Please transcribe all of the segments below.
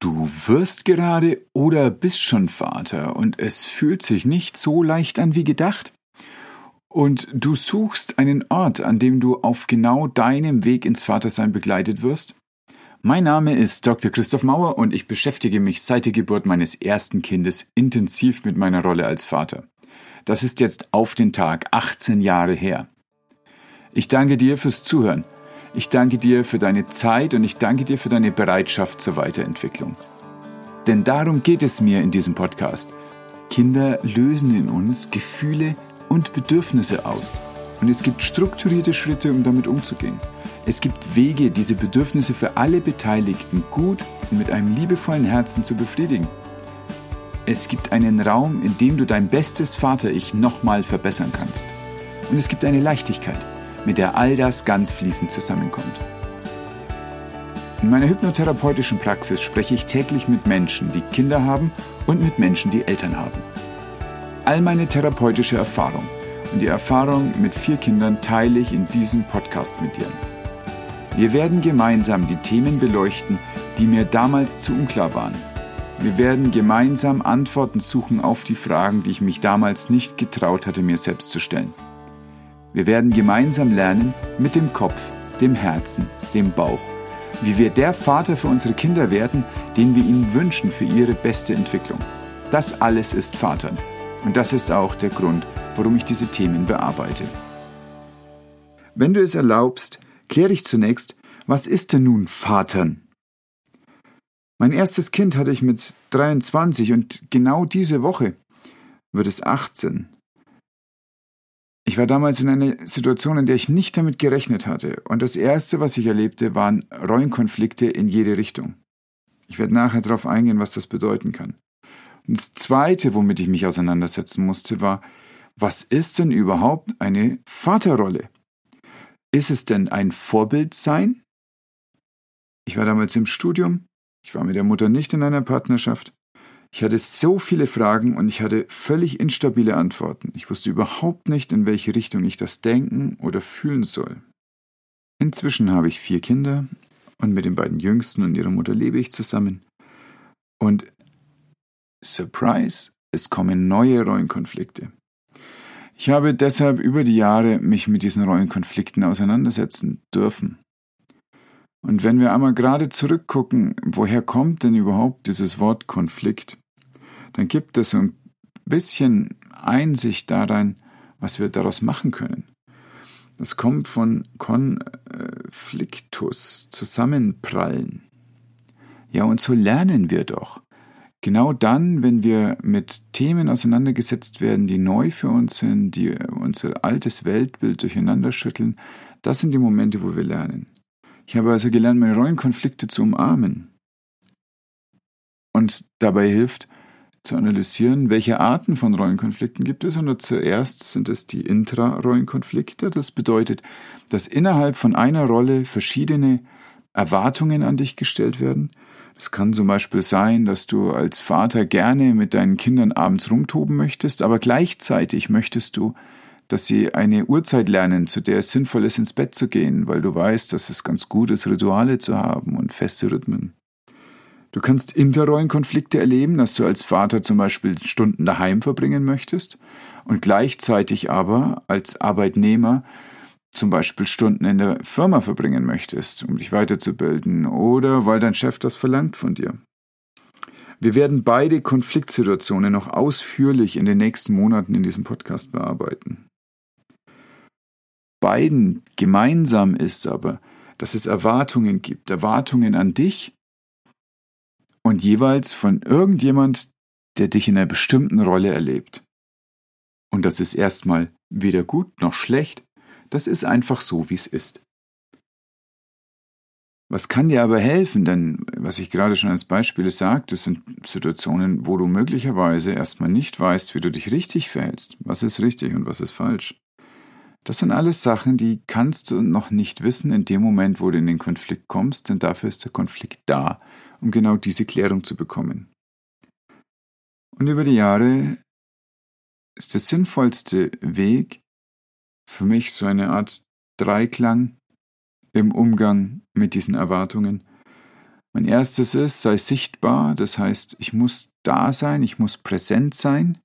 Du wirst gerade oder bist schon Vater und es fühlt sich nicht so leicht an wie gedacht. Und du suchst einen Ort, an dem du auf genau deinem Weg ins Vatersein begleitet wirst. Mein Name ist Dr. Christoph Mauer und ich beschäftige mich seit der Geburt meines ersten Kindes intensiv mit meiner Rolle als Vater. Das ist jetzt auf den Tag 18 Jahre her. Ich danke dir fürs Zuhören. Ich danke dir für deine Zeit und ich danke dir für deine Bereitschaft zur Weiterentwicklung. Denn darum geht es mir in diesem Podcast. Kinder lösen in uns Gefühle und Bedürfnisse aus. Und es gibt strukturierte Schritte, um damit umzugehen. Es gibt Wege, diese Bedürfnisse für alle Beteiligten gut und mit einem liebevollen Herzen zu befriedigen. Es gibt einen Raum, in dem du dein bestes Vater-Ich nochmal verbessern kannst. Und es gibt eine Leichtigkeit mit der all das ganz fließend zusammenkommt. In meiner hypnotherapeutischen Praxis spreche ich täglich mit Menschen, die Kinder haben und mit Menschen, die Eltern haben. All meine therapeutische Erfahrung und die Erfahrung mit vier Kindern teile ich in diesem Podcast mit dir. Wir werden gemeinsam die Themen beleuchten, die mir damals zu unklar waren. Wir werden gemeinsam Antworten suchen auf die Fragen, die ich mich damals nicht getraut hatte, mir selbst zu stellen. Wir werden gemeinsam lernen, mit dem Kopf, dem Herzen, dem Bauch, wie wir der Vater für unsere Kinder werden, den wir ihnen wünschen für ihre beste Entwicklung. Das alles ist Vatern. Und das ist auch der Grund, warum ich diese Themen bearbeite. Wenn du es erlaubst, kläre ich zunächst, was ist denn nun Vatern? Mein erstes Kind hatte ich mit 23 und genau diese Woche wird es 18. Ich war damals in einer Situation, in der ich nicht damit gerechnet hatte. Und das Erste, was ich erlebte, waren Rollenkonflikte in jede Richtung. Ich werde nachher darauf eingehen, was das bedeuten kann. Und das Zweite, womit ich mich auseinandersetzen musste, war, was ist denn überhaupt eine Vaterrolle? Ist es denn ein Vorbild sein? Ich war damals im Studium, ich war mit der Mutter nicht in einer Partnerschaft. Ich hatte so viele Fragen und ich hatte völlig instabile Antworten. Ich wusste überhaupt nicht, in welche Richtung ich das denken oder fühlen soll. Inzwischen habe ich vier Kinder und mit den beiden Jüngsten und ihrer Mutter lebe ich zusammen. Und Surprise, es kommen neue Rollenkonflikte. Ich habe deshalb über die Jahre mich mit diesen Rollenkonflikten auseinandersetzen dürfen. Und wenn wir einmal gerade zurückgucken, woher kommt denn überhaupt dieses Wort Konflikt, dann gibt es ein bisschen Einsicht darin, was wir daraus machen können. Das kommt von Konfliktus, zusammenprallen. Ja, und so lernen wir doch. Genau dann, wenn wir mit Themen auseinandergesetzt werden, die neu für uns sind, die unser altes Weltbild durcheinander schütteln, das sind die Momente, wo wir lernen. Ich habe also gelernt, meine Rollenkonflikte zu umarmen. Und dabei hilft zu analysieren, welche Arten von Rollenkonflikten gibt es. Und zuerst sind es die Intra-Rollenkonflikte. Das bedeutet, dass innerhalb von einer Rolle verschiedene Erwartungen an dich gestellt werden. Es kann zum Beispiel sein, dass du als Vater gerne mit deinen Kindern abends rumtoben möchtest, aber gleichzeitig möchtest du dass sie eine Uhrzeit lernen, zu der es sinnvoll ist, ins Bett zu gehen, weil du weißt, dass es ganz gut ist, Rituale zu haben und feste Rhythmen. Du kannst Interrollenkonflikte erleben, dass du als Vater zum Beispiel Stunden daheim verbringen möchtest und gleichzeitig aber als Arbeitnehmer zum Beispiel Stunden in der Firma verbringen möchtest, um dich weiterzubilden oder weil dein Chef das verlangt von dir. Wir werden beide Konfliktsituationen noch ausführlich in den nächsten Monaten in diesem Podcast bearbeiten beiden gemeinsam ist aber, dass es Erwartungen gibt, Erwartungen an dich und jeweils von irgendjemand, der dich in einer bestimmten Rolle erlebt. Und das ist erstmal weder gut noch schlecht, das ist einfach so, wie es ist. Was kann dir aber helfen? Denn was ich gerade schon als Beispiele sagte, sind Situationen, wo du möglicherweise erstmal nicht weißt, wie du dich richtig verhältst. Was ist richtig und was ist falsch? Das sind alles Sachen, die kannst du noch nicht wissen in dem Moment, wo du in den Konflikt kommst, denn dafür ist der Konflikt da, um genau diese Klärung zu bekommen. Und über die Jahre ist der sinnvollste Weg für mich so eine Art Dreiklang im Umgang mit diesen Erwartungen. Mein erstes ist, sei sichtbar, das heißt, ich muss da sein, ich muss präsent sein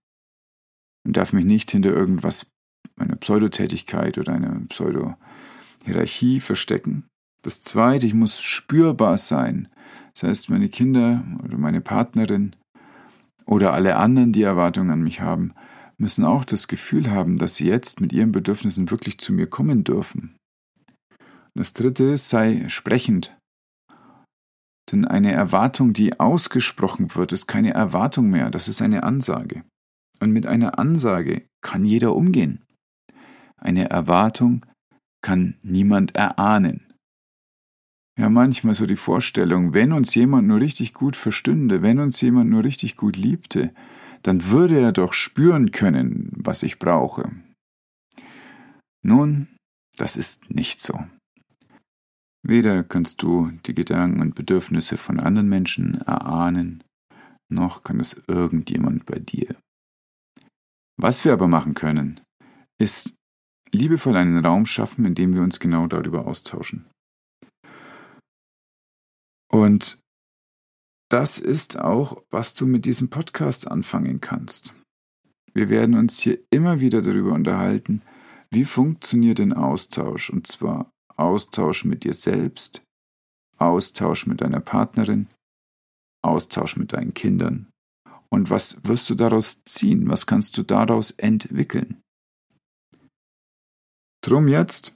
und darf mich nicht hinter irgendwas, einer Pseudotätigkeit oder einer Pseudo-Hierarchie verstecken. Das zweite, ich muss spürbar sein. Das heißt, meine Kinder oder meine Partnerin oder alle anderen, die Erwartungen an mich haben, müssen auch das Gefühl haben, dass sie jetzt mit ihren Bedürfnissen wirklich zu mir kommen dürfen. Und das dritte sei sprechend. Denn eine Erwartung, die ausgesprochen wird, ist keine Erwartung mehr, das ist eine Ansage. Und mit einer Ansage kann jeder umgehen. Eine Erwartung kann niemand erahnen. Ja, manchmal so die Vorstellung, wenn uns jemand nur richtig gut verstünde, wenn uns jemand nur richtig gut liebte, dann würde er doch spüren können, was ich brauche. Nun, das ist nicht so. Weder kannst du die Gedanken und Bedürfnisse von anderen Menschen erahnen, noch kann es irgendjemand bei dir. Was wir aber machen können, ist liebevoll einen Raum schaffen, in dem wir uns genau darüber austauschen. Und das ist auch, was du mit diesem Podcast anfangen kannst. Wir werden uns hier immer wieder darüber unterhalten, wie funktioniert ein Austausch, und zwar Austausch mit dir selbst, Austausch mit deiner Partnerin, Austausch mit deinen Kindern. Und was wirst du daraus ziehen? Was kannst du daraus entwickeln? Drum jetzt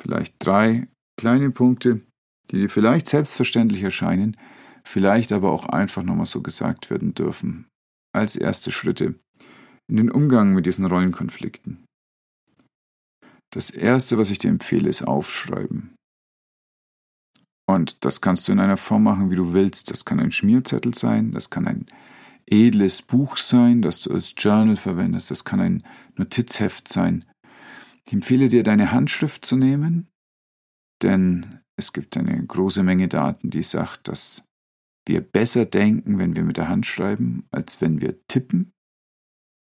vielleicht drei kleine Punkte, die dir vielleicht selbstverständlich erscheinen, vielleicht aber auch einfach nochmal so gesagt werden dürfen, als erste Schritte in den Umgang mit diesen Rollenkonflikten. Das Erste, was ich dir empfehle, ist aufschreiben. Und das kannst du in einer Form machen, wie du willst. Das kann ein Schmierzettel sein, das kann ein edles Buch sein, das du als Journal verwendest, das kann ein Notizheft sein. Ich empfehle dir, deine Handschrift zu nehmen, denn es gibt eine große Menge Daten, die sagt, dass wir besser denken, wenn wir mit der Hand schreiben, als wenn wir tippen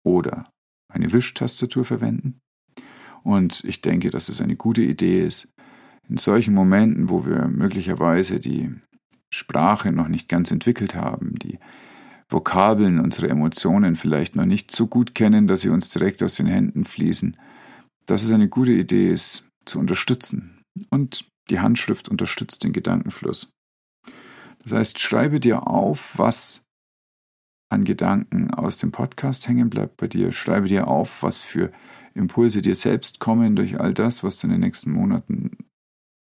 oder eine Wischtastatur verwenden. Und ich denke, dass es eine gute Idee ist, in solchen Momenten, wo wir möglicherweise die Sprache noch nicht ganz entwickelt haben, die Vokabeln, unsere Emotionen vielleicht noch nicht so gut kennen, dass sie uns direkt aus den Händen fließen, dass es eine gute Idee ist, zu unterstützen. Und die Handschrift unterstützt den Gedankenfluss. Das heißt, schreibe dir auf, was an Gedanken aus dem Podcast hängen bleibt bei dir. Schreibe dir auf, was für Impulse dir selbst kommen durch all das, was du in den nächsten Monaten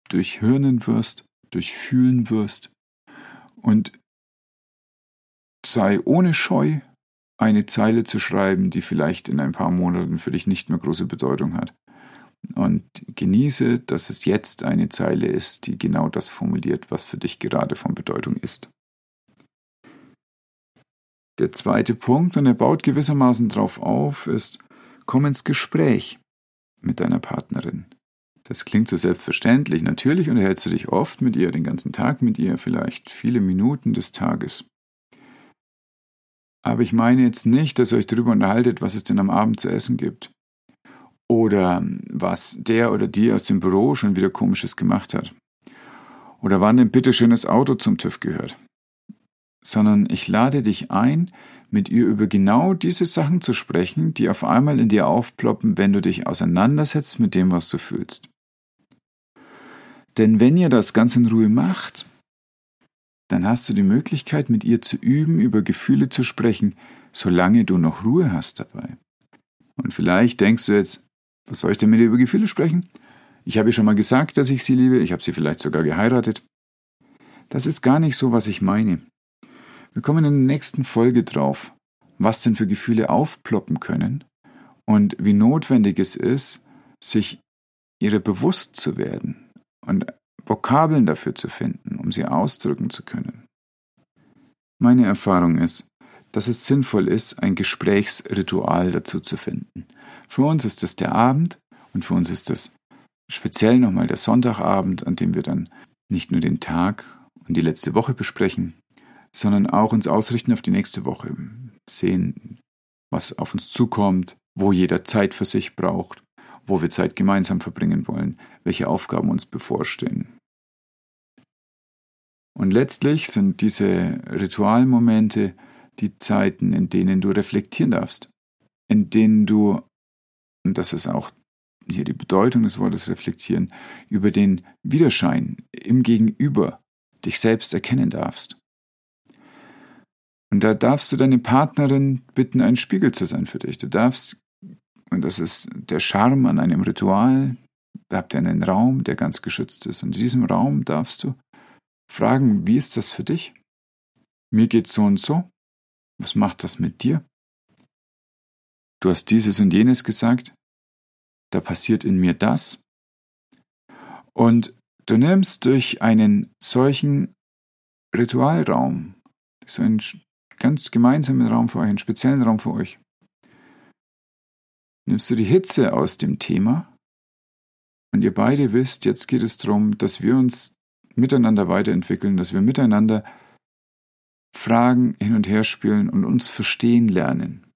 durchhirnen wirst, durchfühlen wirst. Und sei ohne Scheu, eine Zeile zu schreiben, die vielleicht in ein paar Monaten für dich nicht mehr große Bedeutung hat. Und genieße, dass es jetzt eine Zeile ist, die genau das formuliert, was für dich gerade von Bedeutung ist. Der zweite Punkt, und er baut gewissermaßen darauf auf, ist, komm ins Gespräch mit deiner Partnerin. Das klingt so selbstverständlich. Natürlich unterhältst du dich oft mit ihr, den ganzen Tag mit ihr, vielleicht viele Minuten des Tages. Aber ich meine jetzt nicht, dass ihr euch darüber unterhaltet, was es denn am Abend zu essen gibt. Oder was der oder die aus dem Büro schon wieder komisches gemacht hat. Oder wann denn bitte schönes Auto zum TÜV gehört. Sondern ich lade dich ein, mit ihr über genau diese Sachen zu sprechen, die auf einmal in dir aufploppen, wenn du dich auseinandersetzt mit dem, was du fühlst. Denn wenn ihr das ganz in Ruhe macht, dann hast du die Möglichkeit, mit ihr zu üben, über Gefühle zu sprechen, solange du noch Ruhe hast dabei. Und vielleicht denkst du jetzt, was soll ich denn mit ihr über Gefühle sprechen? Ich habe ihr schon mal gesagt, dass ich sie liebe, ich habe sie vielleicht sogar geheiratet. Das ist gar nicht so, was ich meine. Wir kommen in der nächsten Folge drauf, was denn für Gefühle aufploppen können und wie notwendig es ist, sich ihrer bewusst zu werden und Vokabeln dafür zu finden, um sie ausdrücken zu können. Meine Erfahrung ist, dass es sinnvoll ist, ein Gesprächsritual dazu zu finden. Für uns ist es der Abend und für uns ist es speziell nochmal der Sonntagabend, an dem wir dann nicht nur den Tag und die letzte Woche besprechen, sondern auch uns ausrichten auf die nächste Woche, sehen, was auf uns zukommt, wo jeder Zeit für sich braucht, wo wir Zeit gemeinsam verbringen wollen, welche Aufgaben uns bevorstehen. Und letztlich sind diese Ritualmomente die Zeiten, in denen du reflektieren darfst, in denen du, und das ist auch hier die Bedeutung des Wortes reflektieren, über den Widerschein im Gegenüber dich selbst erkennen darfst. Und da darfst du deine Partnerin bitten, ein Spiegel zu sein für dich. Du darfst, und das ist der Charme an einem Ritual, da habt ihr einen Raum, der ganz geschützt ist. Und in diesem Raum darfst du fragen, wie ist das für dich? Mir geht so und so. Was macht das mit dir? Du hast dieses und jenes gesagt. Da passiert in mir das. Und du nimmst durch einen solchen Ritualraum, so einen ganz gemeinsamen Raum für euch, einen speziellen Raum für euch, nimmst du die Hitze aus dem Thema und ihr beide wisst, jetzt geht es darum, dass wir uns miteinander weiterentwickeln, dass wir miteinander Fragen hin und her spielen und uns verstehen lernen.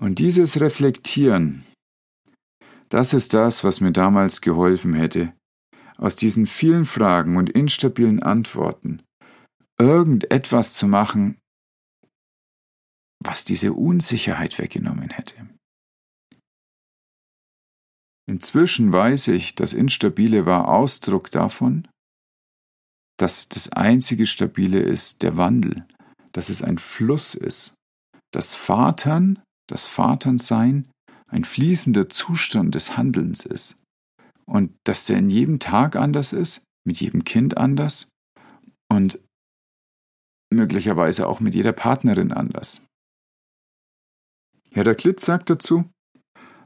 Und dieses Reflektieren, das ist das, was mir damals geholfen hätte, aus diesen vielen Fragen und instabilen Antworten irgendetwas zu machen, was diese Unsicherheit weggenommen hätte. Inzwischen weiß ich, das Instabile war Ausdruck davon, dass das einzige Stabile ist der Wandel, dass es ein Fluss ist, dass Vatern, das Vaternsein ein fließender Zustand des Handelns ist und dass der in jedem Tag anders ist, mit jedem Kind anders und möglicherweise auch mit jeder Partnerin anders. Herr Klitz sagt dazu,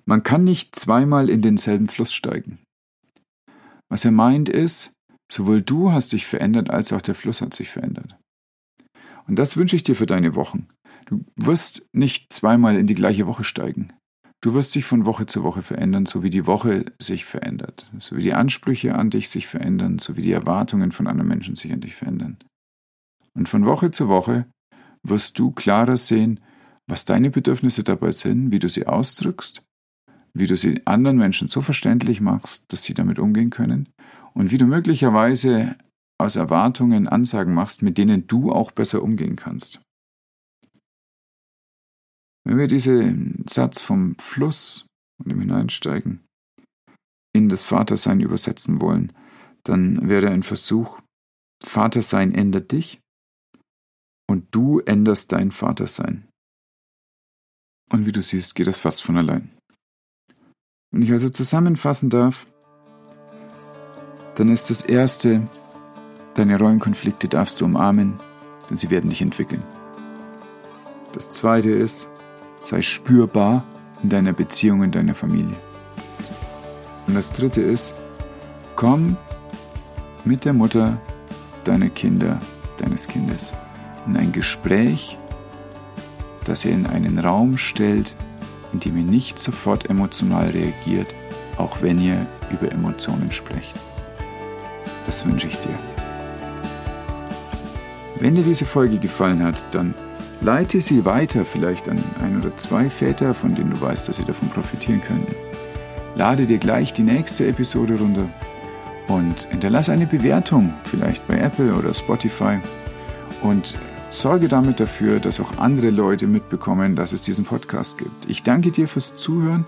man kann nicht zweimal in denselben Fluss steigen. Was er meint ist, sowohl du hast dich verändert, als auch der Fluss hat sich verändert. Und das wünsche ich dir für deine Wochen. Du wirst nicht zweimal in die gleiche Woche steigen. Du wirst dich von Woche zu Woche verändern, so wie die Woche sich verändert, so wie die Ansprüche an dich sich verändern, so wie die Erwartungen von anderen Menschen sich an dich verändern. Und von Woche zu Woche wirst du klarer sehen, was deine Bedürfnisse dabei sind, wie du sie ausdrückst, wie du sie anderen Menschen so verständlich machst, dass sie damit umgehen können und wie du möglicherweise aus Erwartungen Ansagen machst, mit denen du auch besser umgehen kannst. Wenn wir diesen Satz vom Fluss und dem Hineinsteigen in das Vatersein übersetzen wollen, dann wäre ein Versuch, Vatersein ändert dich und du änderst dein Vatersein. Und wie du siehst, geht das fast von allein. Wenn ich also zusammenfassen darf, dann ist das Erste, deine Rollenkonflikte darfst du umarmen, denn sie werden dich entwickeln. Das Zweite ist, sei spürbar in deiner Beziehung, in deiner Familie. Und das Dritte ist, komm mit der Mutter deiner Kinder, deines Kindes in ein Gespräch, das ihr in einen Raum stellt, in dem ihr nicht sofort emotional reagiert, auch wenn ihr über Emotionen sprecht. Das wünsche ich dir. Wenn dir diese Folge gefallen hat, dann leite sie weiter vielleicht an ein oder zwei Väter, von denen du weißt, dass sie davon profitieren könnten. Lade dir gleich die nächste Episode runter und hinterlasse eine Bewertung, vielleicht bei Apple oder Spotify. Und Sorge damit dafür, dass auch andere Leute mitbekommen, dass es diesen Podcast gibt. Ich danke dir fürs Zuhören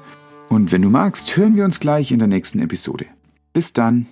und wenn du magst, hören wir uns gleich in der nächsten Episode. Bis dann.